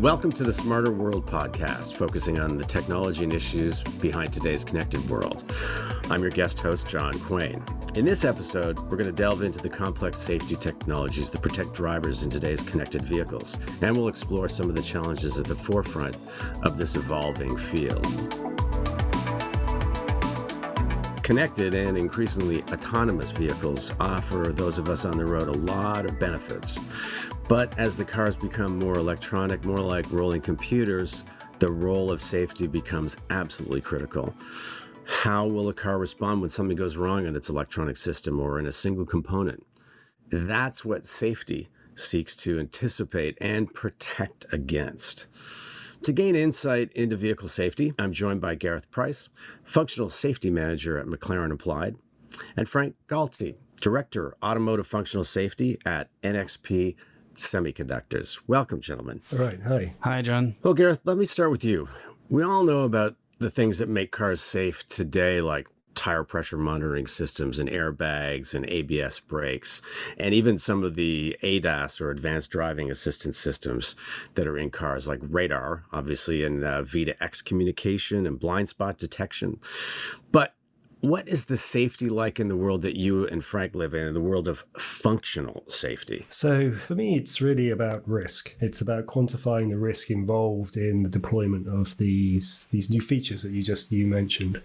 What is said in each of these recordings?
Welcome to the Smarter World podcast, focusing on the technology and issues behind today's connected world. I'm your guest host, John Quain. In this episode, we're going to delve into the complex safety technologies that protect drivers in today's connected vehicles, and we'll explore some of the challenges at the forefront of this evolving field. Connected and increasingly autonomous vehicles offer those of us on the road a lot of benefits. But as the cars become more electronic, more like rolling computers, the role of safety becomes absolutely critical. How will a car respond when something goes wrong in its electronic system or in a single component? That's what safety seeks to anticipate and protect against. To gain insight into vehicle safety, I'm joined by Gareth Price, Functional Safety Manager at McLaren Applied, and Franck Galtie, Director, Automotive Functional Safety at NXP Semiconductors. Welcome, gentlemen. All right. Hi. Hi, John. Well, Gareth, let me start with you. We all know about the things that make cars safe today, like tire pressure monitoring systems and airbags and ABS brakes, and even some of the ADAS or advanced driving assistance systems that are in cars, like radar, obviously, and uh, V2X communication and blind spot detection. But what is the safety like in the world that you and Franck live in, in the world of functional safety? So, for me, it's really about risk. It's about quantifying the risk involved in the deployment of these these new features that you just you mentioned,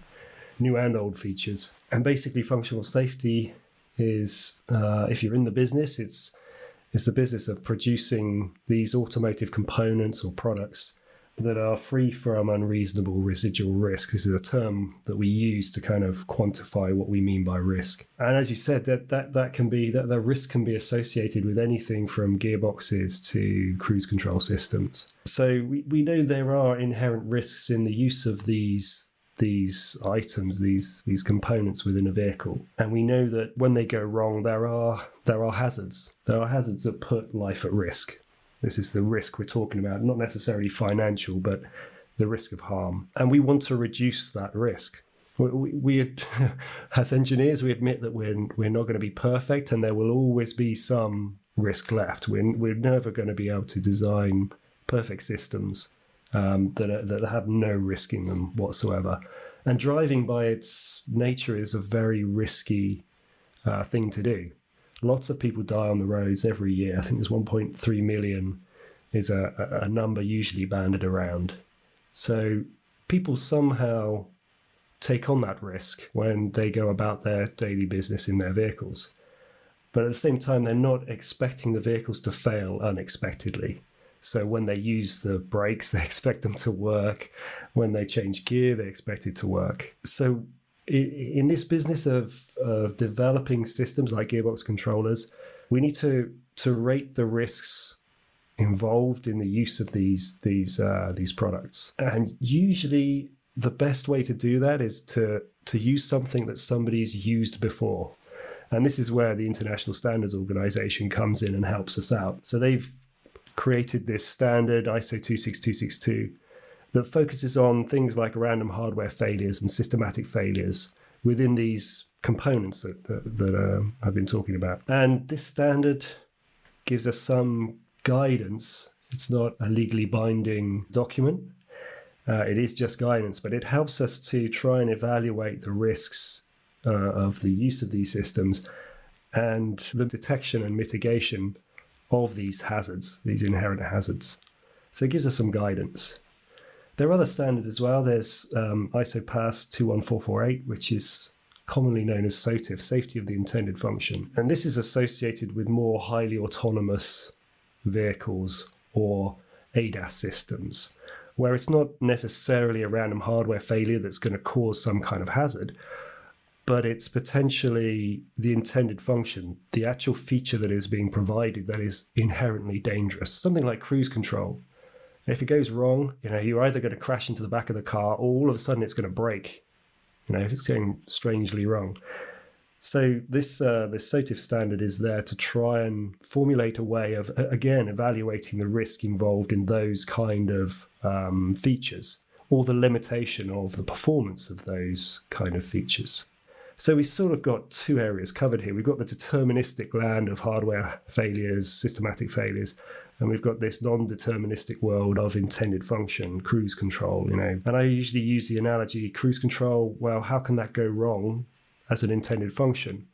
new and old features. And basically, functional safety is, uh, if you're in the business, it's it's the business of producing these automotive components or products that are free from unreasonable residual risk. This is a term that we use to kind of quantify what we mean by risk. And as you said, that that, that can be that the risk can be associated with anything from gearboxes to cruise control systems. So we, we know there are inherent risks in the use of these these items, these these components within a vehicle. And we know that when they go wrong, there are there are hazards. There are hazards that put life at risk. This is the risk we're talking about, not necessarily financial, but the risk of harm. And we want to reduce that risk. We, we, as engineers, we admit that we're, we're not going to be perfect and there will always be some risk left. We're, we're never going to be able to design perfect systems um, that, are, that have no risk in them whatsoever. And driving by its nature is a very risky uh, thing to do. Lots of people die on the roads every year. I think there's 1.3 million is a, a number usually banded around. So people somehow take on that risk when they go about their daily business in their vehicles. But at the same time, they're not expecting the vehicles to fail unexpectedly. So when they use the brakes, they expect them to work. When they change gear, they expect it to work. So in this business of, of developing systems like gearbox controllers, we need to to rate the risks involved in the use of these these uh, these products. And usually, the best way to do that is to to use something that somebody's used before. And this is where the International Standards Organization comes in and helps us out. So they've created this standard ISO 26262 that focuses on things like random hardware failures and systematic failures within these components that, that, that uh, I've been talking about. And this standard gives us some guidance. It's not a legally binding document. Uh, it is just guidance, but it helps us to try and evaluate the risks uh, of the use of these systems and the detection and mitigation of these hazards, these inherent hazards. So it gives us some guidance. There are other standards as well. There's um, ISO PAS 21448, which is commonly known as SOTIF, Safety of the Intended Function. And this is associated with more highly autonomous vehicles or ADAS systems, where it's not necessarily a random hardware failure that's going to cause some kind of hazard, but it's potentially the intended function, the actual feature that is being provided that is inherently dangerous. Something like cruise control if it goes wrong, you know, you're either going to crash into the back of the car or all of a sudden it's going to break. You know, if it's going strangely wrong. So this uh, this SOTIF standard is there to try and formulate a way of again evaluating the risk involved in those kind of um, features or the limitation of the performance of those kind of features. So we sort of got two areas covered here. We've got the deterministic land of hardware failures, systematic failures, and we've got this non-deterministic world of intended function, cruise control, you know. And I usually use the analogy cruise control, well, how can that go wrong as an intended function?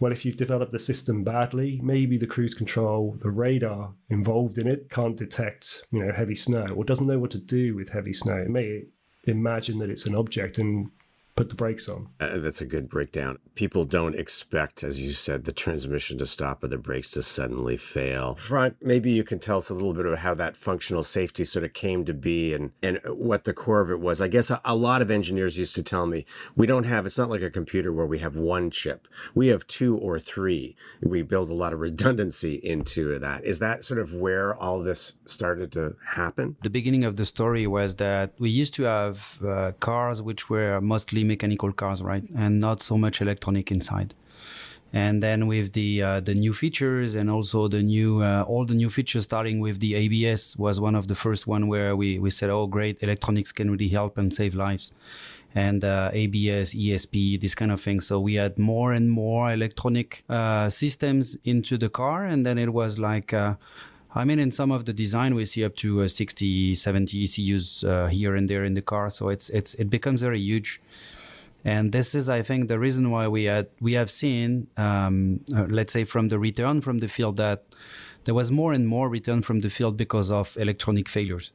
Well, if you've developed the system badly, maybe the cruise control, the radar involved in it can't detect, you know, heavy snow or doesn't know what to do with heavy snow. It may imagine that it's an object and put the brakes on. Uh, that's a good breakdown. People don't expect, as you said, the transmission to stop or the brakes to suddenly fail. Franck, maybe you can tell us a little bit about how that functional safety sort of came to be and, and what the core of it was. I guess a, a lot of engineers used to tell me we don't have, it's not like a computer where we have one chip. We have two or three. We build a lot of redundancy into that. Is that sort of where all this started to happen? The beginning of the story was that we used to have uh, cars which were mostly mechanical cars, right, and not so much electronic inside. And then with the uh, the new features and also the new uh, all the new features, starting with the ABS, was one of the first one where we we said, oh great, electronics can really help and save lives and uh, ABS, ESP, this kind of thing. So we had more and more electronic uh, systems into the car, and then it was like. Uh, I mean, in some of the design, we see up to uh, 60, 70 ECUs uh, here and there in the car. So it's it's it becomes very huge and this is i think the reason why we had we have seen um, uh, let's say from the return from the field that there was more and more return from the field because of electronic failures.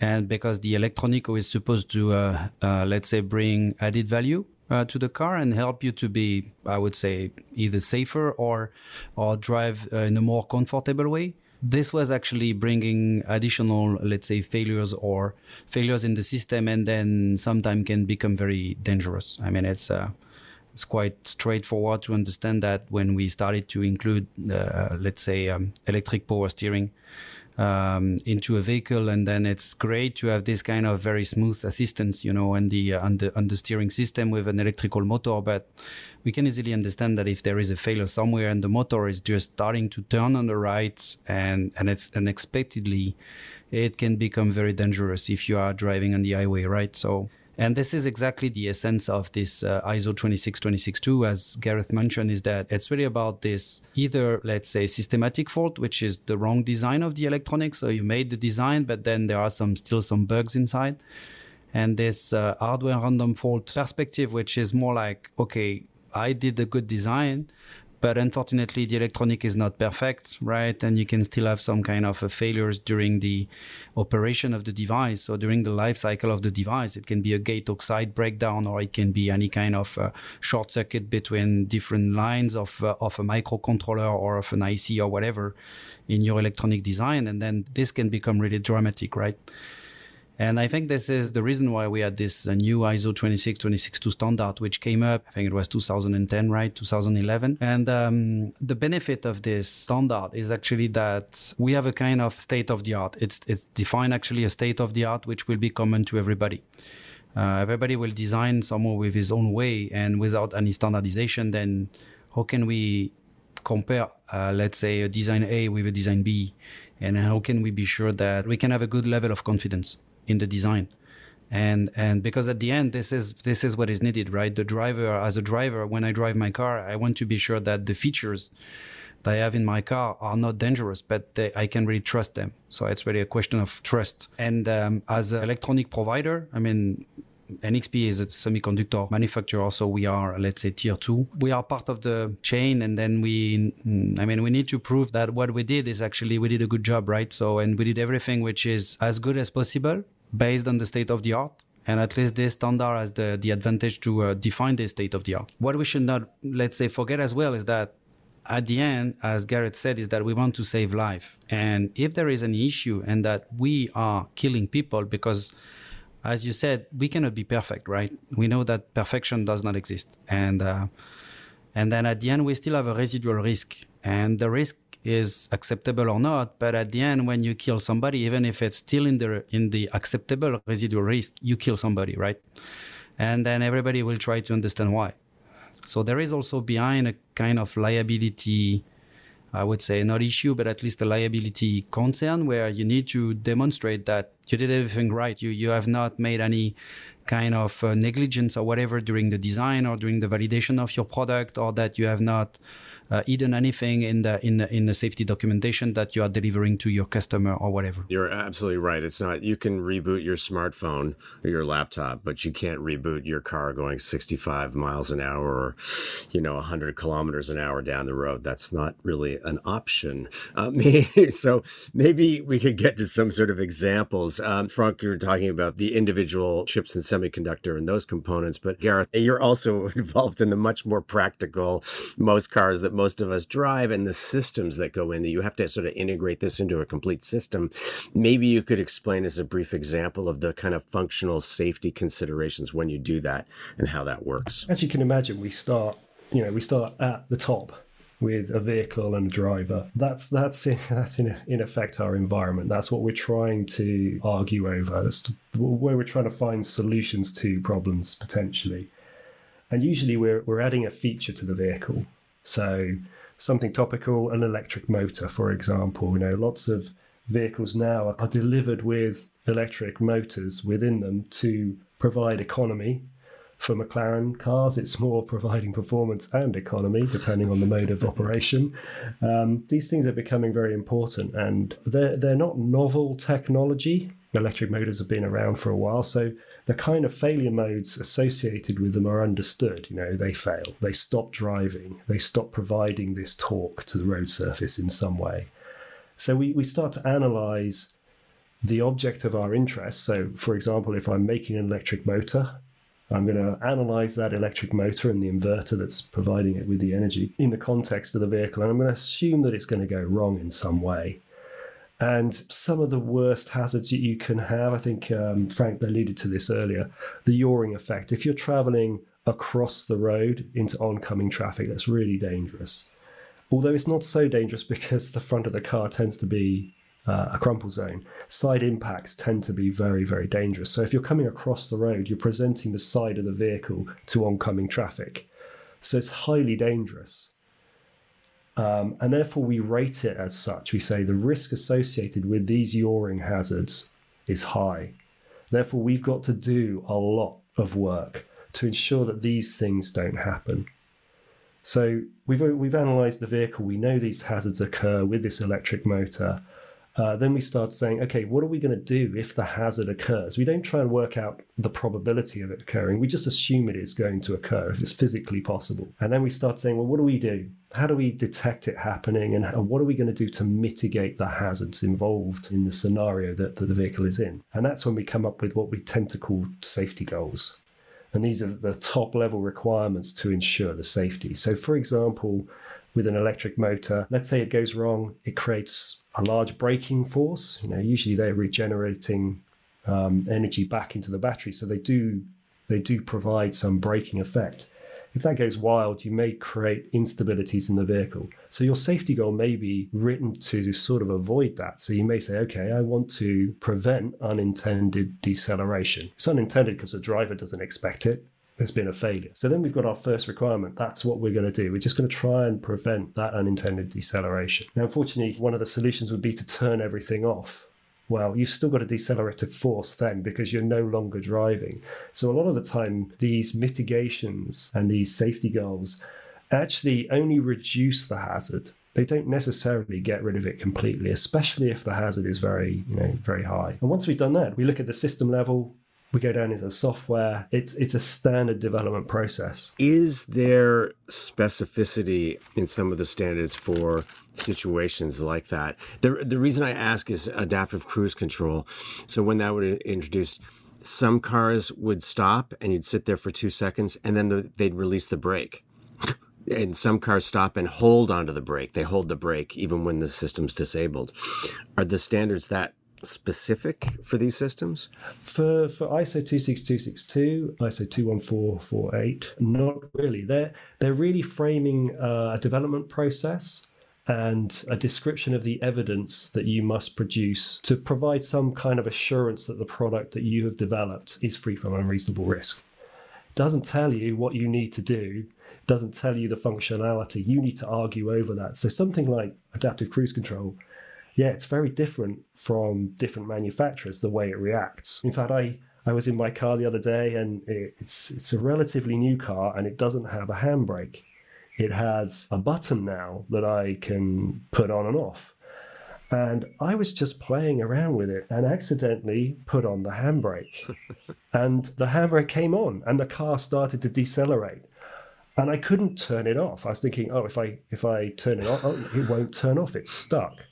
And because the electronic is supposed to uh, uh, let's say bring added value uh, to the car and help you to be i would say either safer or or drive uh, in a more comfortable way this was actually bringing additional, let's say, failures or failures in the system, and then sometimes can become very dangerous. I mean, it's uh, it's quite straightforward to understand that when we started to include, uh, let's say, um, electric power steering um, into a vehicle, and then it's great to have this kind of very smooth assistance, you know, on the uh, on the on the steering system with an electrical motor. But we can easily understand that if there is a failure somewhere and the motor is just starting to turn on the right and and it's unexpectedly, it can become very dangerous if you are driving on the highway, right? So and this is exactly the essence of this uh, ISO 26262, as Gareth mentioned, is that it's really about this either, let's say, systematic fault, which is the wrong design of the electronics. So you made the design, but then there are some still some bugs inside. And this uh, hardware random fault perspective, which is more like, okay, I did a good design, but unfortunately the electronic is not perfect right? And you can still have some kind of uh, failures during the operation of the device. So during the life cycle of the device it can be a gate oxide breakdown or it can be any kind of uh, short circuit between different lines of uh, of a microcontroller or of an IC or whatever in your electronic design. And then this can become really dramatic right and I think this is the reason why we had this uh, new ISO 26262 standard, which came up, I think it was 2010, right? 2011. And um, the benefit of this standard is actually that we have a kind of state of the art. It's, it's defined actually a state of the art, which will be common to everybody. Uh, everybody will design somewhere with his own way and without any standardization, then how can we compare, uh, let's say, a design A with a design B? And how can we be sure that we can have a good level of confidence? In the design. And and because at the end this is this is what is needed right? The driver as a driver when i drive my car i want to be sure that the features that i have in my car are not dangerous but they, i can really trust them. So it's really a question of trust. And um, as an electronic provider i mean NXP is a semiconductor manufacturer, so we are, let's say, tier two. We are part of the chain, and then we, I mean, we need to prove that what we did is actually we did a good job, right? So, and we did everything which is as good as possible based on the state of the art. And at least this standard has the, the advantage to uh, define the state of the art. What we should not, let's say, forget as well is that at the end, as Gareth said, is that we want to save life. And if there is an issue and that we are killing people because as you said, we cannot be perfect, right? We know that perfection does not exist, and uh, and then at the end we still have a residual risk, and the risk is acceptable or not. But at the end, when you kill somebody, even if it's still in the in the acceptable residual risk, you kill somebody, right? And then everybody will try to understand why. So there is also behind a kind of liability, I would say not issue, but at least a liability concern where you need to demonstrate that you did everything right. You you have not made any kind of uh, negligence or whatever during the design or during the validation of your product, or that you have not uh, hidden anything in the in the, in the safety documentation that you are delivering to your customer or whatever. You're absolutely right. It's not you can reboot your smartphone or your laptop, but you can't reboot your car going 65 miles an hour or you know 100 kilometers an hour down the road. That's not really an option. Uh, so maybe we could get to some sort of examples. Um, Franck, you're talking about the individual chips and semiconductor and those components, but Gareth, you're also involved in the much more practical most cars that most of us drive and the systems that go into. You have to sort of integrate this into a complete system. Maybe you could explain as a brief example of the kind of functional safety considerations when you do that and how that works. As you can imagine, we start, you know, we start at the top with a vehicle and a driver. That's that's in, that's in in effect our environment. That's what we're trying to argue over. That's where we're trying to find solutions to problems potentially. And usually we're we're adding a feature to the vehicle. So something topical, an electric motor, for example. You know, lots of vehicles now are delivered with electric motors within them to provide economy. For McLaren cars, it's more providing performance and economy, depending on the mode of operation. Um, these things are becoming very important, and they're they're not novel technology. Electric motors have been around for a while, so the kind of failure modes associated with them are understood. You know, they fail, they stop driving, they stop providing this torque to the road surface in some way. So we, we start to analyze the object of our interest. So, for example, if I'm making an electric motor, I'm going to analyze that electric motor and the inverter that's providing it with the energy in the context of the vehicle, and I'm going to assume that it's going to go wrong in some way. And some of the worst hazards that you can have, I think um, Franck alluded to this earlier, the yawing effect. If you're traveling across the road into oncoming traffic, that's really dangerous. Although it's not so dangerous because the front of the car tends to be uh, a crumple zone. Side impacts tend to be very, very dangerous. So if you're coming across the road, you're presenting the side of the vehicle to oncoming traffic. So it's highly dangerous. Um, and therefore, we rate it as such. We say the risk associated with these yawing hazards is high. Therefore, we've got to do a lot of work to ensure that these things don't happen. So we've we've analysed the vehicle. We know these hazards occur with this electric motor. Uh, then we start saying, okay, what are we going to do if the hazard occurs? We don't try and work out the probability of it occurring. We just assume it is going to occur if it's physically possible. And then we start saying, well, what do we do? How do we detect it happening? And what are we going to do to mitigate the hazards involved in the scenario that, that the vehicle is in? And that's when we come up with what we tend to call safety goals. And these are the top level requirements to ensure the safety. So, for example, with an electric motor, let's say it goes wrong, it creates a large braking force. You know, usually they're regenerating um, energy back into the battery, so they do they do provide some braking effect. If that goes wild, you may create instabilities in the vehicle. So your safety goal may be written to sort of avoid that. So you may say, okay, I want to prevent unintended deceleration. It's unintended because the driver doesn't expect it there's been a failure. So then we've got our first requirement. That's what we're going to do. We're just going to try and prevent that unintended deceleration. Now, unfortunately, one of the solutions would be to turn everything off. Well, you've still got a decelerative force then because you're no longer driving. So, a lot of the time, these mitigations and these safety goals actually only reduce the hazard. They don't necessarily get rid of it completely, especially if the hazard is very, you know, very high. And once we've done that, we look at the system level, we go down into software. It's it's a standard development process. Is there specificity in some of the standards for situations like that? The the reason I ask is adaptive cruise control. So when that would introduce some cars would stop and you'd sit there for two seconds and then the, they'd release the brake. and some cars stop and hold onto the brake. They hold the brake even when the system's disabled. Are the standards that specific for these systems? For for ISO 26262, ISO 21448, not really. They're they're really framing uh, a development process and a description of the evidence that you must produce to provide some kind of assurance that the product that you have developed is free from unreasonable risk. Doesn't tell you what you need to do, doesn't tell you the functionality. You need to argue over that. So something like adaptive cruise control yeah, it's very different from different manufacturers, the way it reacts. In fact, I, I was in my car the other day, and it's it's a relatively new car, and it doesn't have a handbrake. It has a button now that I can put on and off. And I was just playing around with it and accidentally put on the handbrake. and the handbrake came on and the car started to decelerate. And I couldn't turn it off. I was thinking, oh, if I if I turn it off, oh, it won't turn off. It's stuck.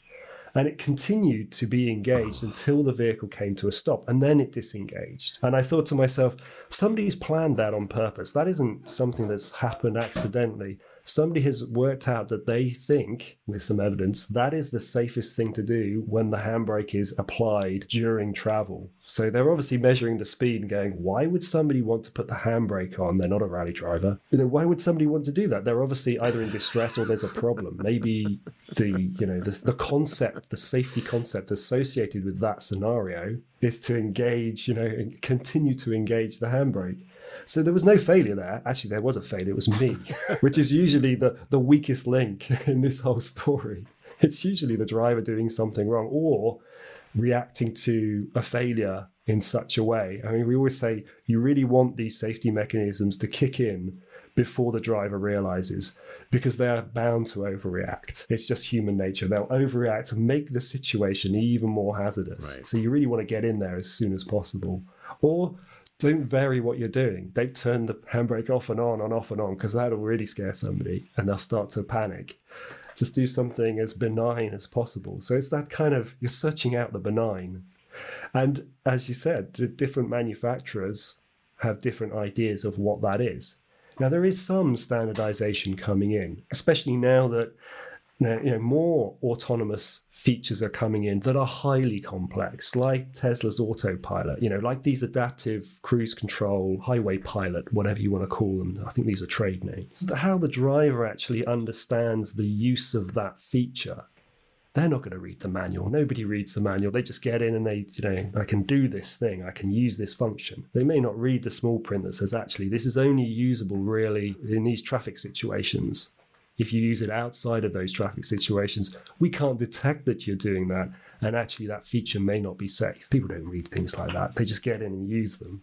And it continued to be engaged until the vehicle came to a stop and then it disengaged. And I thought to myself, somebody's planned that on purpose. That isn't something that's happened accidentally somebody has worked out that they think, with some evidence, that is the safest thing to do when the handbrake is applied during travel. So they're obviously measuring the speed and going, why would somebody want to put the handbrake on? They're not a rally driver. You know, why would somebody want to do that? They're obviously either in distress or there's a problem. Maybe the, you know, the, the concept, the safety concept associated with that scenario is to engage, you know, and continue to engage the handbrake. So there was no failure there. Actually, there was a failure. It was me, which is usually the, the weakest link in this whole story. It's usually the driver doing something wrong or reacting to a failure in such a way. I mean, we always say you really want these safety mechanisms to kick in before the driver realizes because they are bound to overreact. It's just human nature. They'll overreact and make the situation even more hazardous. Right. So you really want to get in there as soon as possible. Or don't vary what you're doing. Don't turn the handbrake off and on and off and on because that'll really scare somebody and they'll start to panic. Just do something as benign as possible. So it's that kind of you're searching out the benign. And as you said, the different manufacturers have different ideas of what that is. Now there is some standardization coming in, especially now that now, you know, more autonomous features are coming in that are highly complex, like Tesla's autopilot, you know, like these adaptive cruise control, highway pilot, whatever you want to call them. I think these are trade names. How the driver actually understands the use of that feature. They're not going to read the manual. Nobody reads the manual. They just get in and they, you know, I can do this thing. I can use this function. They may not read the small print that says, actually, this is only usable really in these traffic situations if you use it outside of those traffic situations, we can't detect that you're doing that. And actually, that feature may not be safe. People don't read things like that, they just get in and use them.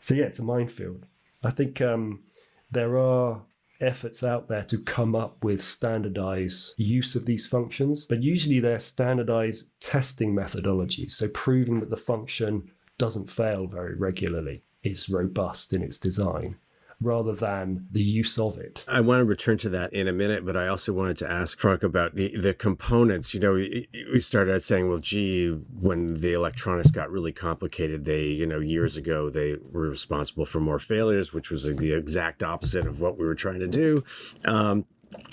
So, yeah, it's a minefield. I think um, there are efforts out there to come up with standardized use of these functions, but usually they're standardized testing methodologies. So, proving that the function doesn't fail very regularly is robust in its design rather than the use of it. I want to return to that in a minute, but I also wanted to ask Franck about the, the components. You know, we, we started out saying, well, gee, when the electronics got really complicated, they, you know, years ago, they were responsible for more failures, which was the exact opposite of what we were trying to do. Um,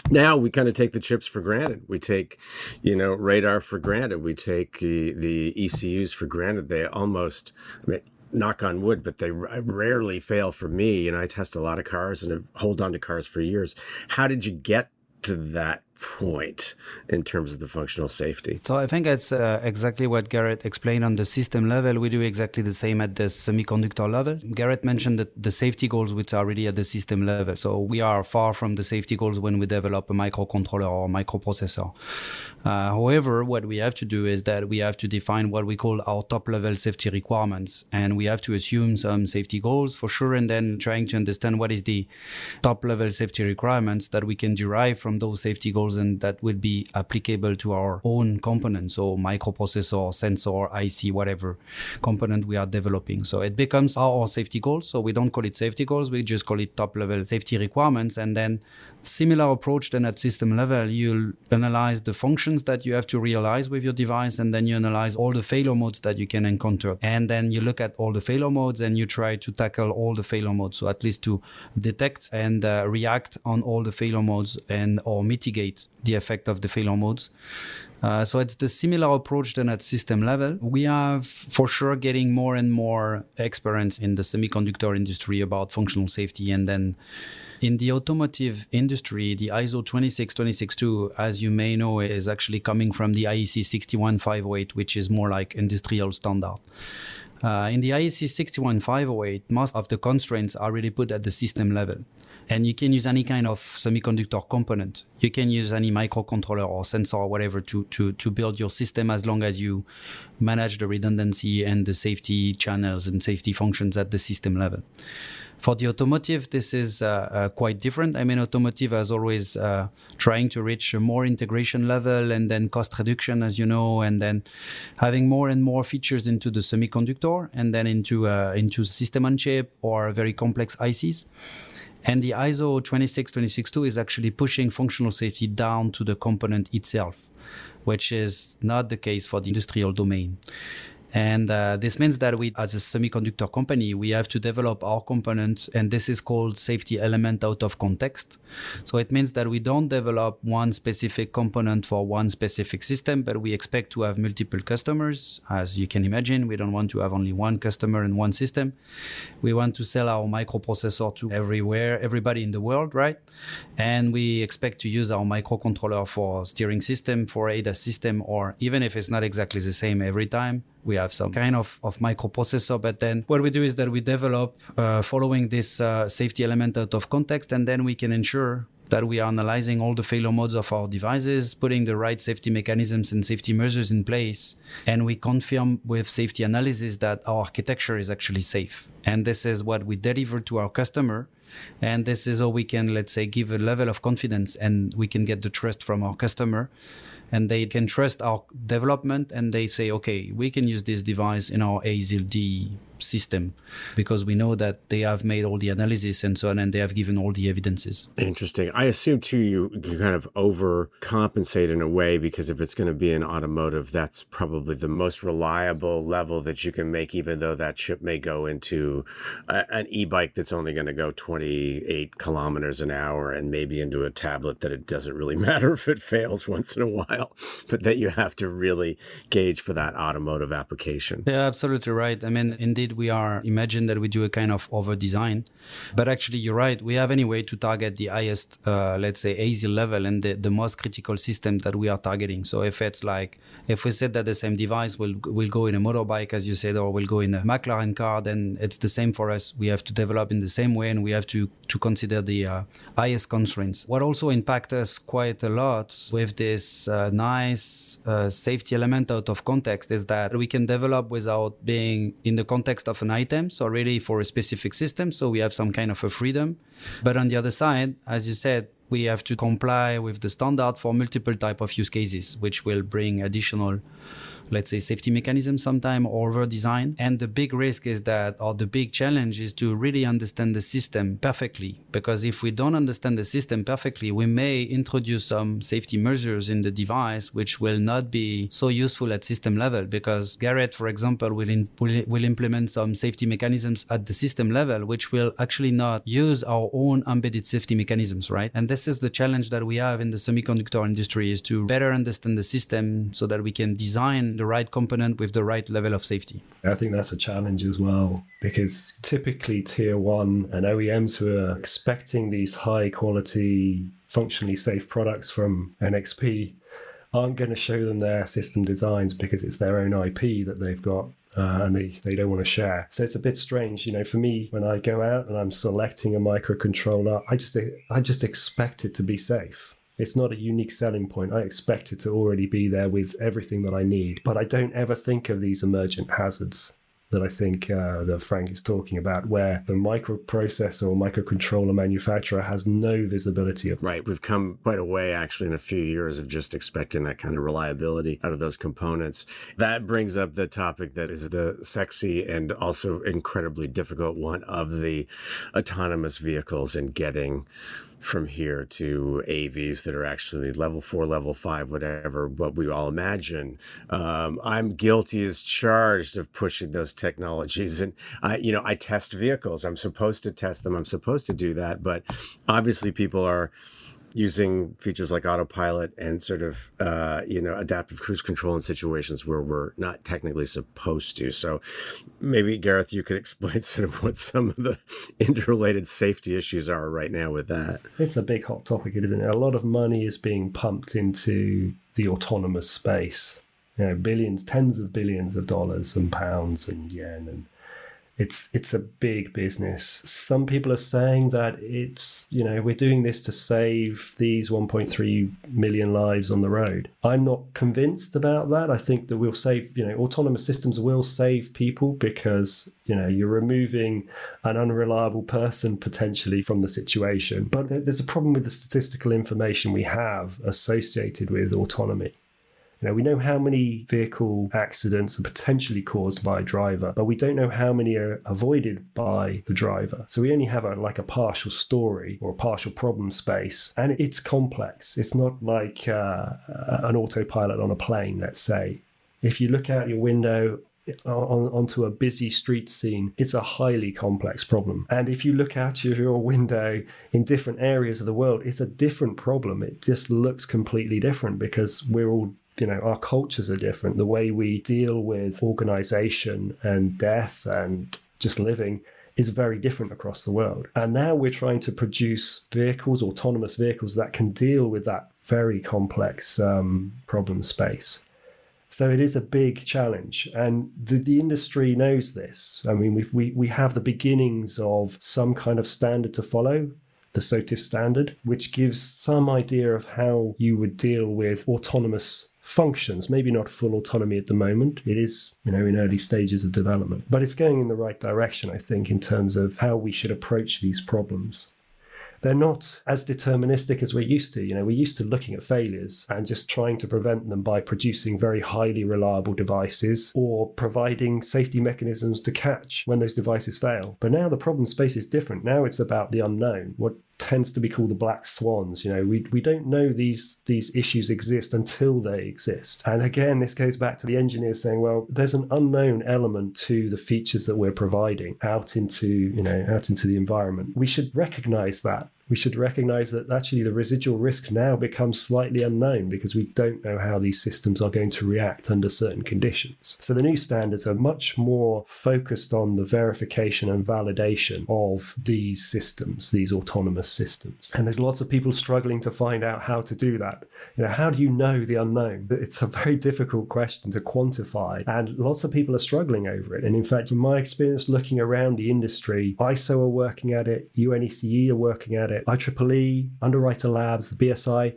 now we kind of take the chips for granted. We take, you know, radar for granted. We take the, the ECUs for granted. They almost, I mean, knock on wood, but they rarely fail for me. And I test a lot of cars and hold on to cars for years. How did you get to that point in terms of the functional safety. So I think that's uh, exactly what Garrett explained on the system level. We do exactly the same at the semiconductor level. Garrett mentioned that the safety goals which are really at the system level. So we are far from the safety goals when we develop a microcontroller or microprocessor. Uh, however, what we have to do is that we have to define what we call our top level safety requirements and we have to assume some safety goals for sure and then trying to understand what is the top level safety requirements that we can derive from those safety goals and that will be applicable to our own components, so microprocessor, sensor, IC, whatever component we are developing. So it becomes our safety goals. So we don't call it safety goals, we just call it top level safety requirements. And then similar approach then at system level, you'll analyze the functions that you have to realize with your device, and then you analyze all the failure modes that you can encounter. And then you look at all the failure modes and you try to tackle all the failure modes. So at least to detect and uh, react on all the failure modes and or mitigate the effect of the failure modes. Uh, so it's the similar approach than at system level. We have for sure getting more and more experience in the semiconductor industry about functional safety and then in the automotive industry, the ISO 26262, as you may know, is actually coming from the IEC 61508, which is more like industrial standard. Uh, in the IEC 61508, most of the constraints are really put at the system level. And you can use any kind of semiconductor component. You can use any microcontroller or sensor or whatever to, to to build your system as long as you manage the redundancy and the safety channels and safety functions at the system level. For the automotive, this is uh, uh, quite different. I mean, automotive has always uh, trying to reach a more integration level and then cost reduction, as you know, and then having more and more features into the semiconductor and then into into system on chip or very complex ICs. And the ISO 26262 is actually pushing functional safety down to the component itself, which is not the case for the industrial domain. And uh, this means that we, as a semiconductor company, we have to develop our components, and this is called safety element out of context. So it means that we don't develop one specific component for one specific system, but we expect to have multiple customers. As you can imagine, we don't want to have only one customer and one system. We want to sell our microprocessor to everywhere, everybody in the world, right? And we expect to use our microcontroller for steering system, for ADAS system, or even if it's not exactly the same every time, we have some kind of, of microprocessor but then what we do is that we develop uh, following this uh, safety element out of context and then we can ensure that we are analyzing all the failure modes of our devices, putting the right safety mechanisms and safety measures in place, and we confirm with safety analysis that our architecture is actually safe. And this is what we deliver to our customer. And this is how we can, let's say, give a level of confidence and we can get the trust from our customer and they can trust our development and they say, okay, we can use this device in our ASIL-D system because we know that they have made all the analysis and so on and they have given all the evidences. Interesting. I assume too you, you kind of overcompensate in a way because if it's going to be an automotive, that's probably the most reliable level that you can make, even though that chip may go into a, an e-bike that's only going to go 28 kilometers an hour and maybe into a tablet that it doesn't really matter if it fails once in a while, but that you have to really gauge for that automotive application. Yeah, absolutely right. I mean, indeed, we are imagine that we do a kind of over design. But actually you're right. We have any way to target the highest uh, let's say ASIL level and the, the most critical system that we are targeting. So if it's like if we said that the same device will will go in a motorbike as you said or will go in a mclaren car then it's the same for us. We have to develop in the same way and we have to to consider the uh, highest constraints. What also impact us quite a lot with this uh, nice uh, safety element out of context is that we can develop without being in the context context of an item, so really for a specific system, so we have some kind of a freedom. But on the other side, as you said, we have to comply with the standard for multiple type of use cases, which will bring additional let's say safety mechanism sometime or over design and the big risk is that or the big challenge is to really understand the system perfectly. Because if we don't understand the system perfectly we may introduce some safety measures in the device which will not be so useful at system level. Because garrett for example will, in, will, will implement some safety mechanisms at the system level which will actually not use our own embedded safety mechanisms right? And this is the challenge that we have in the semiconductor industry is to better understand the system so that we can design the right component with the right level of safety. I think that's a challenge as well because typically tier one and OEMs who are expecting these high quality, functionally safe products from NXP aren't going to show them their system designs because it's their own IP that they've got uh, and they, they don't want to share. So it's a bit strange, you know, for me when I go out and I'm selecting a microcontroller, I just I just expect it to be safe. It's not a unique selling point. I expect it to already be there with everything that I need, but I don't ever think of these emergent hazards that I think uh, that Franck is talking about, where the microprocessor or microcontroller manufacturer has no visibility of. Right. We've come quite a way actually in a few years of just expecting that kind of reliability out of those components. That brings up the topic that is the sexy and also incredibly difficult one of the autonomous vehicles and getting from here to AVs that are actually level four, level five, whatever, what we all imagine. Um, I'm guilty as charged of pushing those technologies. And I, you know, I test vehicles. I'm supposed to test them. I'm supposed to do that. But obviously people are, using features like autopilot and sort of uh, you know adaptive cruise control in situations where we're not technically supposed to. So maybe Gareth, you could explain sort of what some of the interrelated safety issues are right now with that. It's a big hot topic, isn't it? A lot of money is being pumped into the autonomous space. You know, billions, tens of billions of dollars and pounds and yen and it's it's a big business. Some people are saying that it's you know we're doing this to save these 1.3 million lives on the road. I'm not convinced about that. I think that we'll save you know autonomous systems will save people because you know you're removing an unreliable person potentially from the situation. But there's a problem with the statistical information we have associated with autonomy. We know how many vehicle accidents are potentially caused by a driver, but we don't know how many are avoided by the driver. So we only have a, like a partial story or a partial problem space, and it's complex. It's not like uh, an autopilot on a plane, let's say. If you look out your window on, onto a busy street scene, it's a highly complex problem. And if you look out of your window in different areas of the world, it's a different problem. It just looks completely different because we're all you know our cultures are different. The way we deal with organization and death and just living is very different across the world. And now we're trying to produce vehicles autonomous vehicles that can deal with that very complex um, problem space. So it is a big challenge. And the, the industry knows this. I mean we we, we have the beginnings of some kind of standard to follow the SOTIF standard, which gives some idea of how you would deal with autonomous functions, maybe not full autonomy at the moment. It is, you know, in early stages of development, but it's going in the right direction, I think, in terms of how we should approach these problems. They're not as deterministic as we're used to. You know, we're used to looking at failures and just trying to prevent them by producing very highly reliable devices or providing safety mechanisms to catch when those devices fail. But now the problem space is different. Now it's about the unknown. What tends to be called the black swans. You know, we, we don't know these these issues exist until they exist. And again, this goes back to the engineers saying, well, there's an unknown element to the features that we're providing out into, you know, out into the environment. We should recognize that we should recognize that actually the residual risk now becomes slightly unknown because we don't know how these systems are going to react under certain conditions. So the new standards are much more focused on the verification and validation of these systems, these autonomous systems. And there's lots of people struggling to find out how to do that. You know, how do you know the unknown? It's a very difficult question to quantify, and lots of people are struggling over it. And in fact, in my experience looking around the industry, ISO are working at it, UNECE are working at it it, IEEE, Underwriter Labs, the BSI.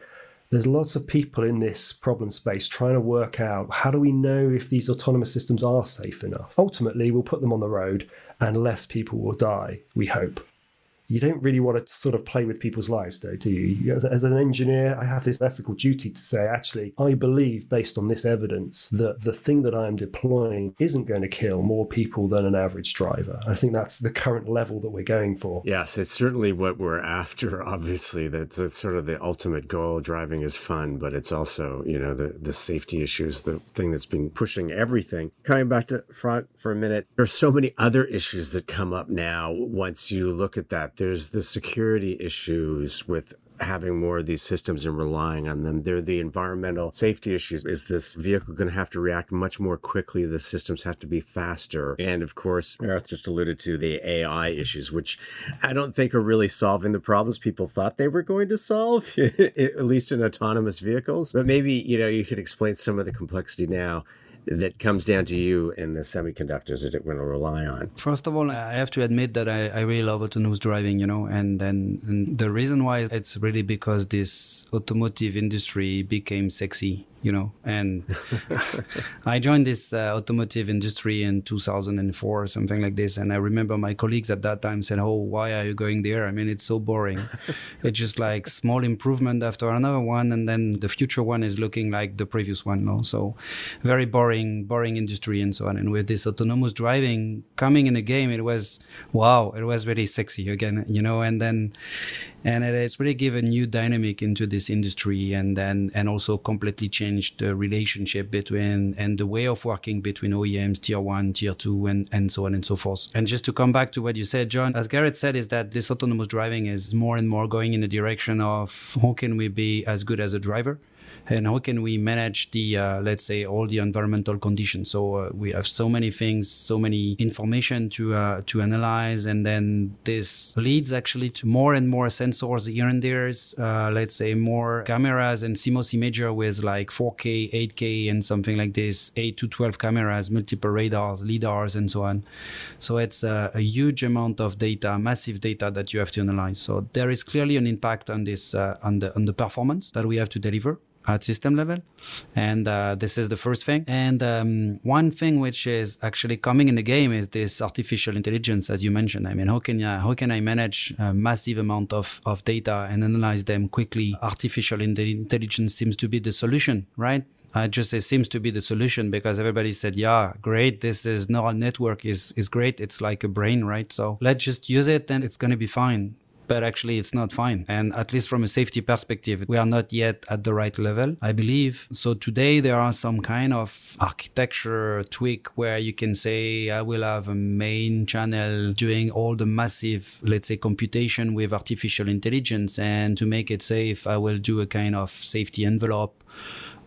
There's lots of people in this problem space trying to work out how do we know if these autonomous systems are safe enough. Ultimately, we'll put them on the road and less people will die, we hope you don't really want to sort of play with people's lives, though, do you? As, as, an engineer, I have this ethical duty to say, actually, I believe, based on this evidence, that the thing that I am deploying isn't going to kill more people than an average driver. I think that's the current level that we're going for. Yes, it's certainly what we're after, obviously. That's, that's sort of the ultimate goal. Driving is fun, but it's also, you know, the, the safety issues, the thing that's been pushing everything. Coming back to Franck for a minute, there's so many other issues that come up now once you look at that there's the security issues with having more of these systems and relying on them. There are the environmental safety issues. Is this vehicle going to have to react much more quickly? The systems have to be faster. And of course, Gareth just alluded to the AI issues, which I don't think are really solving the problems people thought they were going to solve, at least in autonomous vehicles. But maybe, you know, you could explain some of the complexity now that comes down to you and the semiconductors that it will rely on? First of all, I have to admit that I, I really love autonomous driving, you know, and then and the reason why it's really because this automotive industry became sexy you know and i joined this uh, automotive industry in 2004 or something like this and i remember my colleagues at that time said oh why are you going there? I mean it's so boring. It's just like small improvement after another one and then the future one is looking like the previous one no? So very boring boring industry and so on. And with this autonomous driving coming in the game it was wow it was really sexy again you know? And then and it's really given new dynamic into this industry and then and also completely changed the relationship between and the way of working between OEMs tier 1 tier 2 and and so on and so forth. And just to come back to what you said John as Gareth said is that this autonomous driving is more and more going in the direction of how can we be as good as a driver and how can we manage the uh, let's say all the environmental conditions? So uh, we have so many things so many information to uh, to analyze. And then this leads actually to more and more sensors here and there uh, let's say more cameras and CMOS imager with like 4k 8k and something like this 8 to 12 cameras multiple radars lidars and so on. So it's a, a huge amount of data massive data that you have to analyze. So there is clearly an impact on this uh, on the on the performance that we have to deliver at system level. And uh, this is the first thing. And um, one thing which is actually coming in the game is this artificial intelligence, as you mentioned. I mean, how can, you, how can I manage a massive amount of, of data and analyze them quickly? Artificial intelligence seems to be the solution, right? I just it seems to be the solution because everybody said, yeah, great. This is neural network is is great. It's like a brain, right? So let's just use it, and it's gonna be fine but actually it's not fine. And at least from a safety perspective, we are not yet at the right level, I believe. So today there are some kind of architecture tweak where you can say, I will have a main channel doing all the massive, let's say, computation with artificial intelligence. And to make it safe, I will do a kind of safety envelope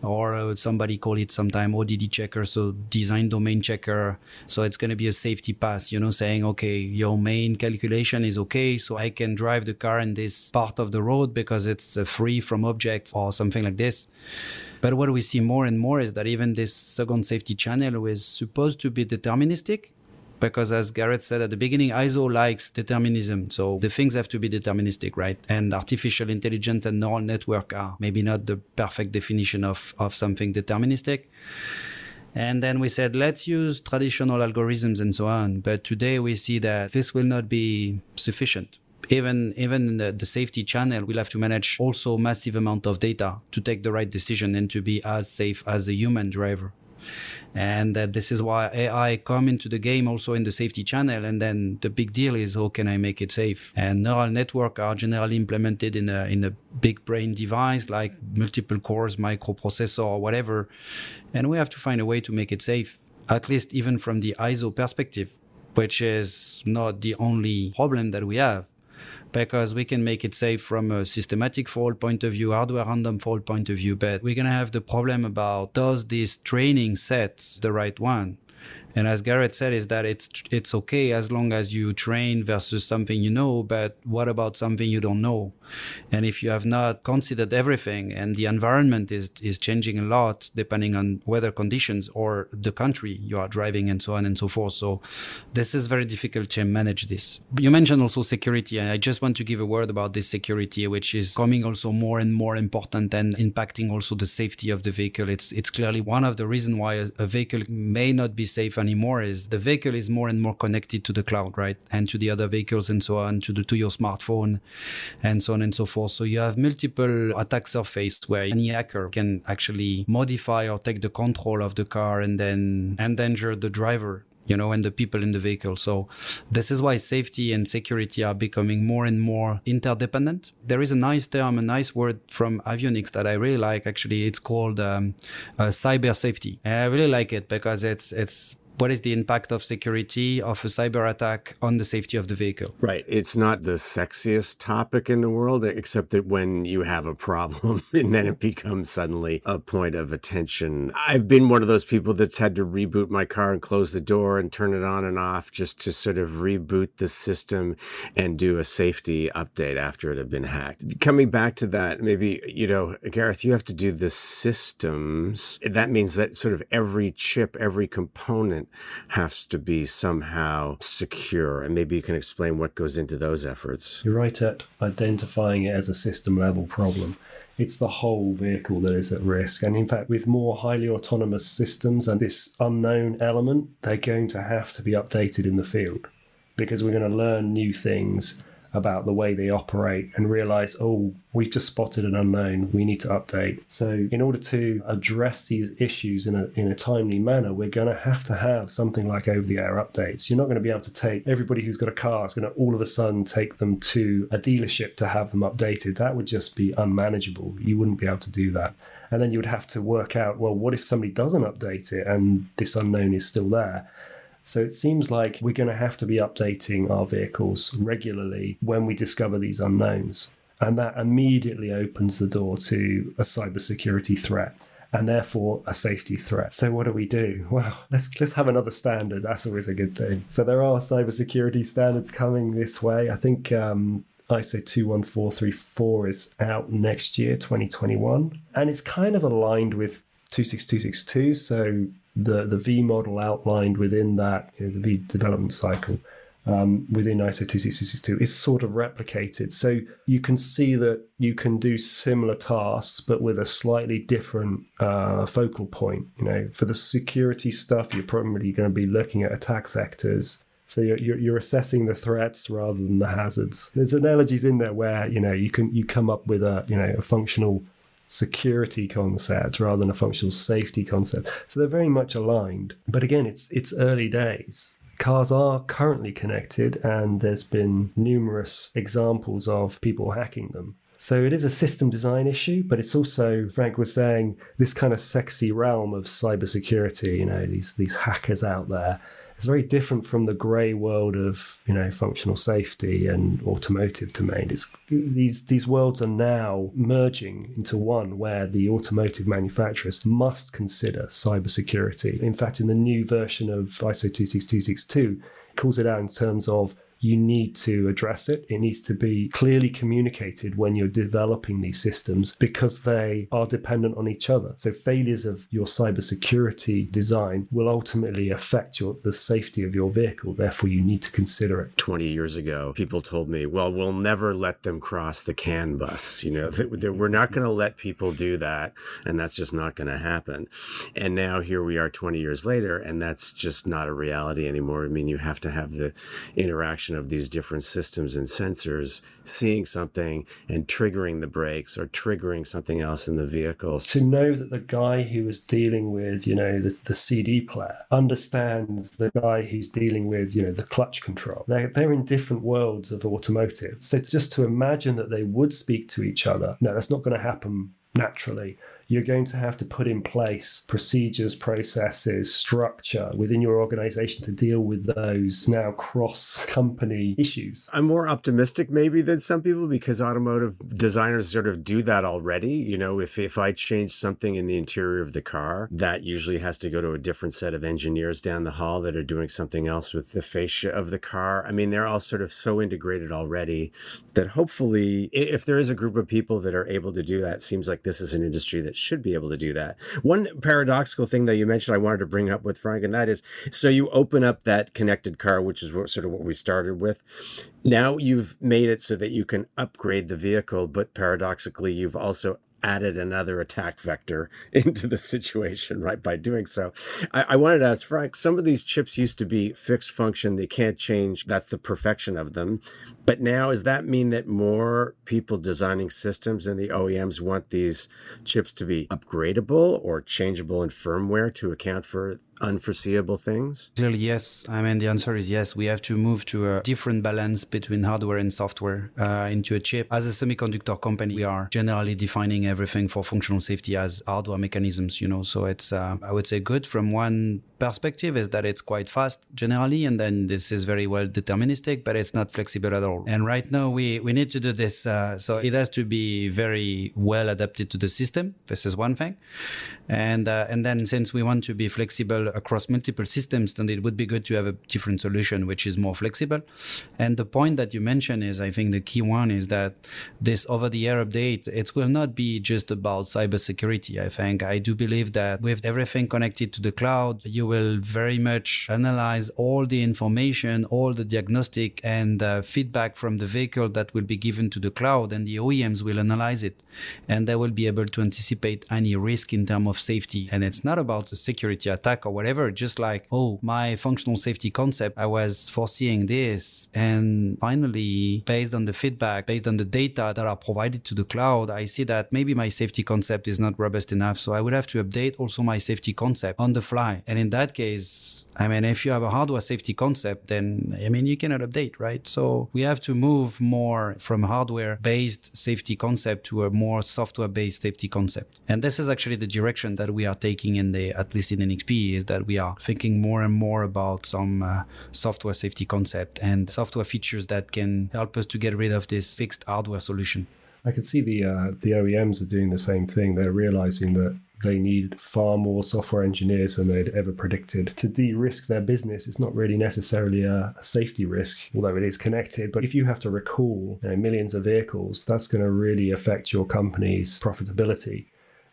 or uh, somebody call it sometime ODD checker, so design domain checker. So it's going to be a safety pass, you know, saying, okay, your main calculation is okay, so I can drive the car in this part of the road because it's uh, free from objects or something like this. But what we see more and more is that even this second safety channel is supposed to be deterministic because as Gareth said at the beginning, ISO likes determinism. So the things have to be deterministic, right? And artificial intelligence and neural network are maybe not the perfect definition of, of something deterministic. And then we said, let's use traditional algorithms and so on. But today we see that this will not be sufficient. Even even the, the safety channel will have to manage also massive amount of data to take the right decision and to be as safe as a human driver and uh, this is why AI come into the game also in the safety channel. And then the big deal is how can I make it safe? And neural network are generally implemented in a in a big brain device like multiple cores, microprocessor, or whatever. And we have to find a way to make it safe, at least even from the ISO perspective, which is not the only problem that we have because we can make it safe from a systematic fault point of view, hardware random fault point of view. But we're going to have the problem about does this training set the right one? And as Gareth said, is that it's it's okay as long as you train versus something you know. But what about something you don't know? And if you have not considered everything, and the environment is is changing a lot depending on weather conditions or the country you are driving, and so on and so forth. So this is very difficult to manage this. You mentioned also security, and I just want to give a word about this security, which is coming also more and more important and impacting also the safety of the vehicle. It's it's clearly one of the reasons why a, a vehicle may not be safe anymore is the vehicle is more and more connected to the cloud, right? And to the other vehicles and so on, to the to your smartphone and so on and so forth. So you have multiple attack surface where any hacker can actually modify or take the control of the car and then endanger the driver you know, and the people in the vehicle. So this is why safety and security are becoming more and more interdependent. There is a nice term, a nice word from avionics that I really like. Actually, it's called um, uh, cyber safety. And I really like it because it's it's what is the impact of security of a cyber attack on the safety of the vehicle? Right. It's not the sexiest topic in the world, except that when you have a problem and then it becomes suddenly a point of attention. I've been one of those people that's had to reboot my car and close the door and turn it on and off just to sort of reboot the system and do a safety update after it had been hacked. Coming back to that, maybe, you know, Gareth, you have to do the systems. That means that sort of every chip, every component has to be somehow secure. And maybe you can explain what goes into those efforts. You're right at identifying it as a system level problem. It's the whole vehicle that is at risk. And in fact, with more highly autonomous systems and this unknown element, they're going to have to be updated in the field because we're going to learn new things about the way they operate and realize, oh, we've just spotted an unknown, we need to update. So, in order to address these issues in a, in a timely manner, we're going to have to have something like over the air updates. You're not going to be able to take everybody who's got a car, is going to all of a sudden take them to a dealership to have them updated. That would just be unmanageable. You wouldn't be able to do that. And then you would have to work out, well, what if somebody doesn't update it and this unknown is still there? So it seems like we're going to have to be updating our vehicles regularly when we discover these unknowns. And that immediately opens the door to a cybersecurity threat and therefore a safety threat. So what do we do? Well, let's let's have another standard. That's always a good thing. So there are cybersecurity standards coming this way. I think um, ISO 21434 is out next year, 2021, and it's kind of aligned with 26262. So the the V model outlined within that, you know, the V development cycle um, within ISO 26262 is sort of replicated. So you can see that you can do similar tasks, but with a slightly different uh, focal point. You know, for the security stuff, you're probably going to be looking at attack vectors. So you're, you're, you're assessing the threats rather than the hazards. There's analogies in there where you know you can you come up with a you know a functional security concept rather than a functional safety concept. So they're very much aligned. But again, it's it's early days cars are currently connected, and there's been numerous examples of people hacking them. So it is a system design issue, but it's also, Franck was saying, this kind of sexy realm of cybersecurity. You know, these these hackers out there it's very different from the grey world of you know functional safety and automotive domain. It's these these worlds are now merging into one where the automotive manufacturers must consider cybersecurity. In fact, in the new version of ISO 26262, it calls it out in terms of you need to address it. It needs to be clearly communicated when you're developing these systems because they are dependent on each other. So failures of your cybersecurity design will ultimately affect your the safety of your vehicle. Therefore, you need to consider it. 20 years ago, people told me, well, we'll never let them cross the CAN bus. You know, we're not going to let people do that. And that's just not going to happen. And now here we are 20 years later, and that's just not a reality anymore. I mean, you have to have the interaction of these different systems and sensors seeing something and triggering the brakes or triggering something else in the vehicle. To know that the guy who was dealing with, you know, the, the CD player understands the guy who's dealing with, you know, the clutch control. They're, they're in different worlds of automotive. So just to imagine that they would speak to each other, no, that's not going to happen naturally you're going to have to put in place procedures, processes, structure within your organization to deal with those now cross company issues. I'm more optimistic maybe than some people because automotive designers sort of do that already. You know, if, if I change something in the interior of the car, that usually has to go to a different set of engineers down the hall that are doing something else with the fascia of the car. I mean, they're all sort of so integrated already that hopefully, if there is a group of people that are able to do that, seems like this is an industry that should be able to do that. One paradoxical thing that you mentioned I wanted to bring up with Franck, and that is so you open up that connected car, which is what, sort of what we started with. Now you've made it so that you can upgrade the vehicle, but paradoxically, you've also added another attack vector into the situation, right? By doing so. I, I, wanted to ask Franck, some of these chips used to be fixed function. They can't change. That's the perfection of them. But now, does that mean that more people designing systems and the OEMs want these chips to be upgradable or changeable in firmware to account for unforeseeable things? Clearly, yes. I mean, the answer is yes. We have to move to a different balance between hardware and software uh, into a chip. As a semiconductor company, we are generally defining everything for functional safety as hardware mechanisms, you know. So it's, uh, I would say, good from one perspective is that it's quite fast generally, and then this is very well deterministic, but it's not flexible at all. And right now, we, we need to do this. Uh, so it has to be very well adapted to the system. This is one thing. And, uh, and then since we want to be flexible across multiple systems, then it would be good to have a different solution which is more flexible. And the point that you mentioned is, I think, the key one is that this over-the-air update it will not be just about cybersecurity. I think I do believe that with everything connected to the cloud, you will very much analyze all the information, all the diagnostic and uh, feedback from the vehicle that will be given to the cloud, and the OEMs will analyze it, and they will be able to anticipate any risk in terms of safety. And it's not about a security attack or whatever, just like, oh, my functional safety concept, I was foreseeing this. And finally, based on the feedback, based on the data that are provided to the cloud, I see that maybe my safety concept is not robust enough. So I would have to update also my safety concept on the fly. And in that case, I mean, if you have a hardware safety concept, then I mean, you cannot update, right? So we have to move more from hardware based safety concept to a more software based safety concept. And this is actually the direction that we are taking in the, at least in NXP, is that we are thinking more and more about some uh, software safety concept and software features that can help us to get rid of this fixed hardware solution. I can see the uh, the OEMs are doing the same thing. They're realizing that they need far more software engineers than they'd ever predicted to de-risk their business. It's not really necessarily a, a safety risk, although it is connected. But if you have to recall you know, millions of vehicles, that's going to really affect your company's profitability.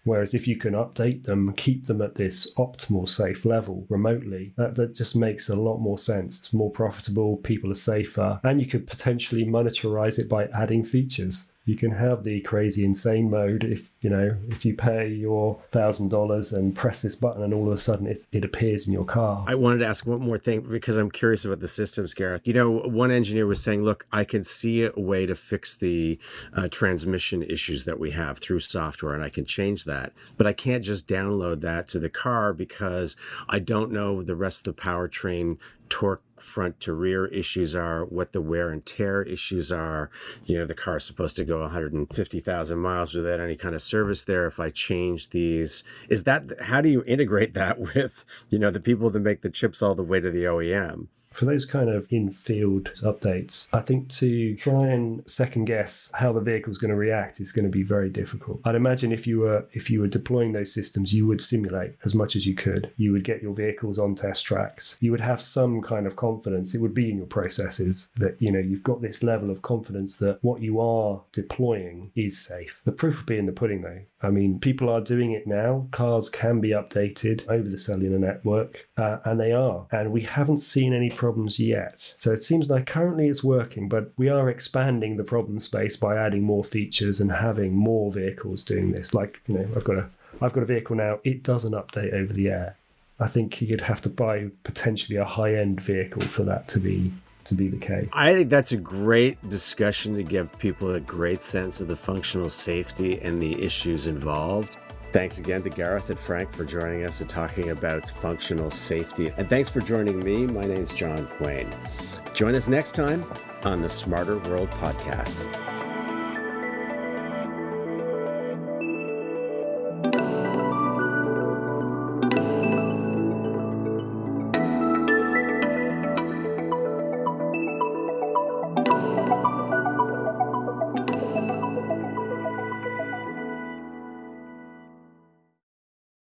Whereas if you can update them, keep them at this optimal safe level remotely, that, that just makes a lot more sense. It's more profitable, people are safer, and you could potentially monetize it by adding features you can have the crazy insane mode if you know if you pay your thousand dollars and press this button and all of a sudden it, it appears in your car. I wanted to ask one more thing because i'm curious about the systems gareth. You know one engineer was saying look i can see a way to fix the uh, transmission issues that we have through software and i can change that but i can't just download that to the car because i don't know the rest of the powertrain torque front to rear issues are, what the wear and tear issues are. You know, the car's supposed to go 150,000 miles without any kind of service there. If I change these, is that how do you integrate that with, you know, the people that make the chips all the way to the OEM? For those kind of in field updates, I think to try and second guess how the vehicle is going to react is going to be very difficult. I'd imagine if you were if you were deploying those systems, you would simulate as much as you could. You would get your vehicles on test tracks. You would have some kind of confidence. It would be in your processes that you know you've got this level of confidence that what you are deploying is safe. The proof will be in the pudding though. I mean, people are doing it now. Cars can be updated over the cellular network, uh, and they are. And we haven't seen any problems yet. So it seems like currently it's working, but we are expanding the problem space by adding more features and having more vehicles doing this. Like, you know, I've got a I've got a vehicle now. It doesn't update over the air. I think you'd have to buy potentially a high end vehicle for that to be to be the case. I think that's a great discussion to give people a great sense of the functional safety and the issues involved. Thanks again to Gareth and Franck for joining us and talking about functional safety. And thanks for joining me. My name is John Quain. Join us next time on the Smarter World Podcast.